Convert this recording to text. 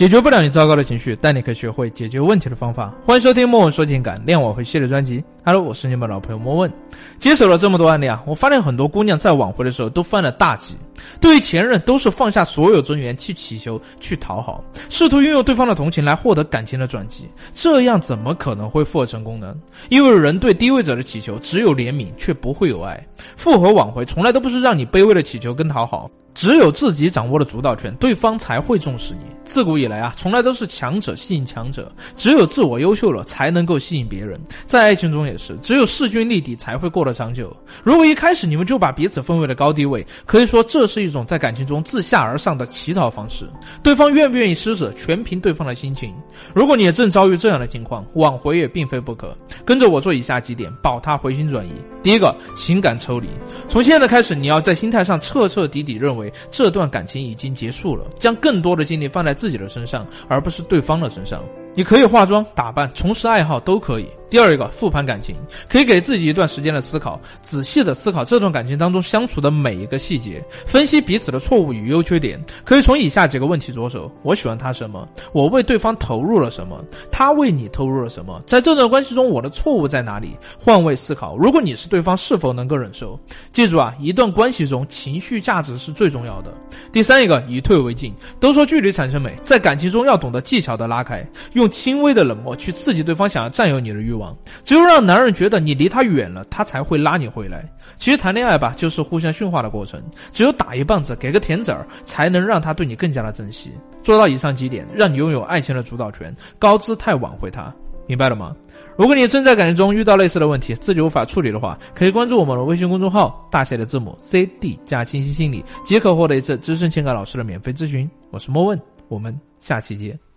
解决不了你糟糕的情绪，但你可以学会解决问题的方法。欢迎收听莫问说情感恋挽回系列专辑。Hello，我是你们的老朋友莫问。接手了这么多案例啊，我发现很多姑娘在挽回的时候都犯了大忌。对于前任，都是放下所有尊严去乞求、去讨好，试图运用对方的同情来获得感情的转机。这样怎么可能会复合成功呢？因为人对低位者的乞求只有怜悯，却不会有爱。复合挽回从来都不是让你卑微的乞求跟讨好。只有自己掌握了主导权，对方才会重视你。自古以来啊，从来都是强者吸引强者，只有自我优秀了，才能够吸引别人。在爱情中也是，只有势均力敌才会过得长久。如果一开始你们就把彼此分为了高低位，可以说这是一种在感情中自下而上的乞讨方式。对方愿不愿意施舍，全凭对方的心情。如果你也正遭遇这样的情况，挽回也并非不可。跟着我做以下几点，保他回心转意。第一个，情感抽离。从现在开始，你要在心态上彻彻底底认为。这段感情已经结束了，将更多的精力放在自己的身上，而不是对方的身上。你可以化妆打扮，从事爱好都可以。第二一个复盘感情，可以给自己一段时间的思考，仔细的思考这段感情当中相处的每一个细节，分析彼此的错误与优缺点。可以从以下几个问题着手：我喜欢他什么？我为对方投入了什么？他为你投入了什么？在这段关系中，我的错误在哪里？换位思考，如果你是对方，是否能够忍受？记住啊，一段关系中情绪价值是最重要的。第三一个以退为进，都说距离产生美，在感情中要懂得技巧的拉开。用轻微的冷漠去刺激对方想要占有你的欲望，只有让男人觉得你离他远了，他才会拉你回来。其实谈恋爱吧，就是互相驯化的过程，只有打一棒子，给个甜籽儿，才能让他对你更加的珍惜。做到以上几点，让你拥有爱情的主导权，高姿态挽回他，明白了吗？如果你正在感情中遇到类似的问题，自己无法处理的话，可以关注我们的微信公众号大写的字母 C D 加清晰心理，即可获得一次资深情感老师的免费咨询。我是莫问，我们下期见。